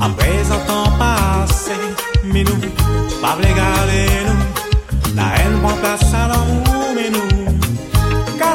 À présent, temps passé, mais nous, pas nous. La haine prend place à l'amour, mais nous, car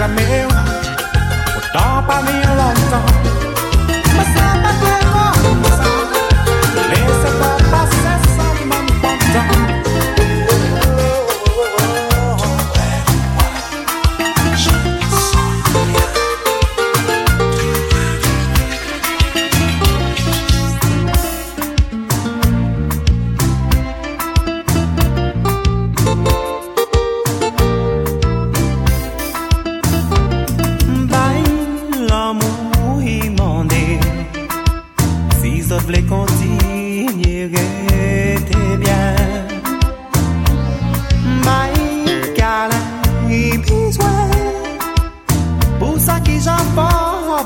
like a mirror. Put down a long. Pulsa que já forra